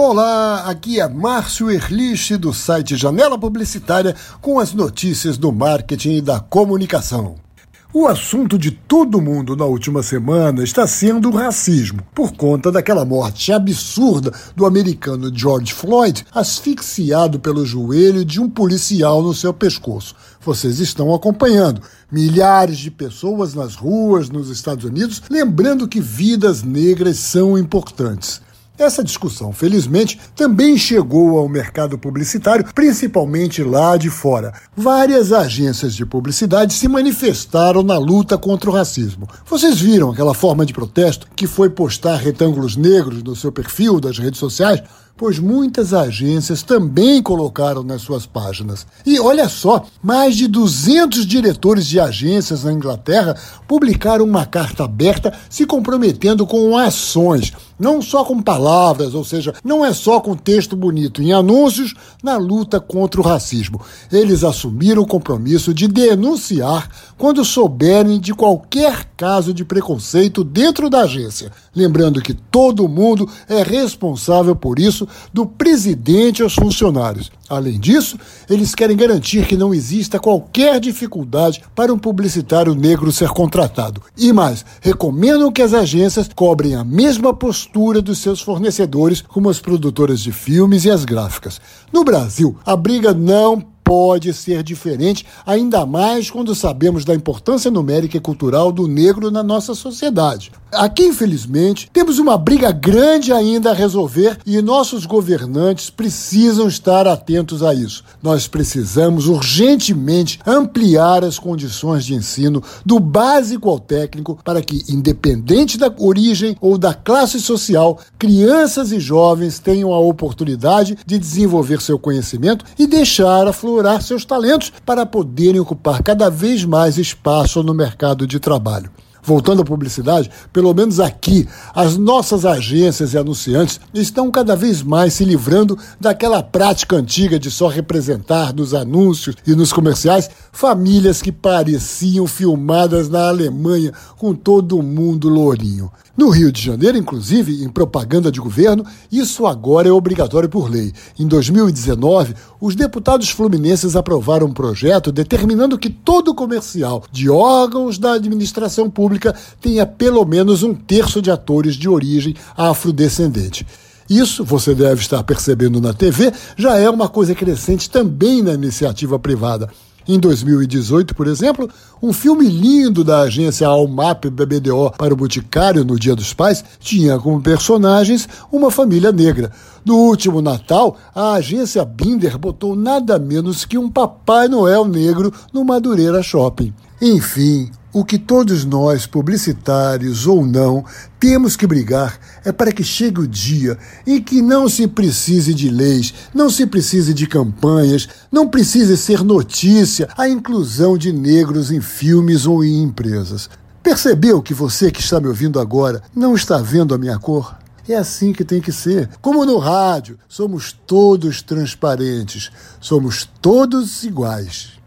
Olá, aqui é Márcio Erlich do site Janela Publicitária com as notícias do marketing e da comunicação. O assunto de todo mundo na última semana está sendo o racismo, por conta daquela morte absurda do americano George Floyd, asfixiado pelo joelho de um policial no seu pescoço. Vocês estão acompanhando milhares de pessoas nas ruas nos Estados Unidos, lembrando que vidas negras são importantes. Essa discussão, felizmente, também chegou ao mercado publicitário, principalmente lá de fora. Várias agências de publicidade se manifestaram na luta contra o racismo. Vocês viram aquela forma de protesto que foi postar retângulos negros no seu perfil das redes sociais? Pois muitas agências também colocaram nas suas páginas. E olha só, mais de 200 diretores de agências na Inglaterra publicaram uma carta aberta se comprometendo com ações, não só com palavras, ou seja, não é só com texto bonito em anúncios na luta contra o racismo. Eles assumiram o compromisso de denunciar quando souberem de qualquer caso de preconceito dentro da agência. Lembrando que todo mundo é responsável por isso do presidente aos funcionários. Além disso, eles querem garantir que não exista qualquer dificuldade para um publicitário negro ser contratado. E mais, recomendam que as agências cobrem a mesma postura dos seus fornecedores, como as produtoras de filmes e as gráficas. No Brasil, a briga não pode ser diferente, ainda mais quando sabemos da importância numérica e cultural do negro na nossa sociedade. Aqui, infelizmente, temos uma briga grande ainda a resolver e nossos governantes precisam estar atentos a isso. Nós precisamos urgentemente ampliar as condições de ensino do básico ao técnico para que, independente da origem ou da classe social, crianças e jovens tenham a oportunidade de desenvolver seu conhecimento e deixar aflorar seus talentos para poderem ocupar cada vez mais espaço no mercado de trabalho voltando à publicidade, pelo menos aqui, as nossas agências e anunciantes estão cada vez mais se livrando daquela prática antiga de só representar nos anúncios e nos comerciais famílias que pareciam filmadas na Alemanha com todo mundo lourinho. No Rio de Janeiro, inclusive, em propaganda de governo, isso agora é obrigatório por lei. Em 2019, os deputados fluminenses aprovaram um projeto determinando que todo comercial de órgãos da administração pública tenha pelo menos um terço de atores de origem afrodescendente. Isso, você deve estar percebendo na TV, já é uma coisa crescente também na iniciativa privada. Em 2018, por exemplo, um filme lindo da agência Almap BBDO para o Boticário no Dia dos Pais tinha como personagens uma família negra. No último Natal, a agência Binder botou nada menos que um Papai Noel negro no Madureira Shopping. Enfim, o que todos nós, publicitários ou não, temos que brigar é para que chegue o dia em que não se precise de leis, não se precise de campanhas, não precise ser notícia a inclusão de negros em filmes ou em empresas. Percebeu que você que está me ouvindo agora não está vendo a minha cor? É assim que tem que ser. Como no rádio, somos todos transparentes, somos todos iguais.